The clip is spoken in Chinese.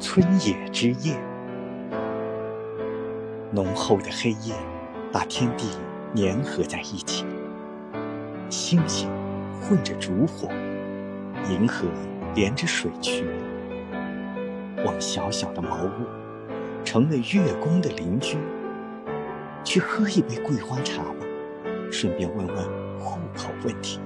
村野之夜。浓厚的黑夜把天地粘合在一起，星星混着烛火，银河连着水渠。我们小小的茅屋成了月宫的邻居。去喝一杯桂花茶吧，顺便问问户口问题。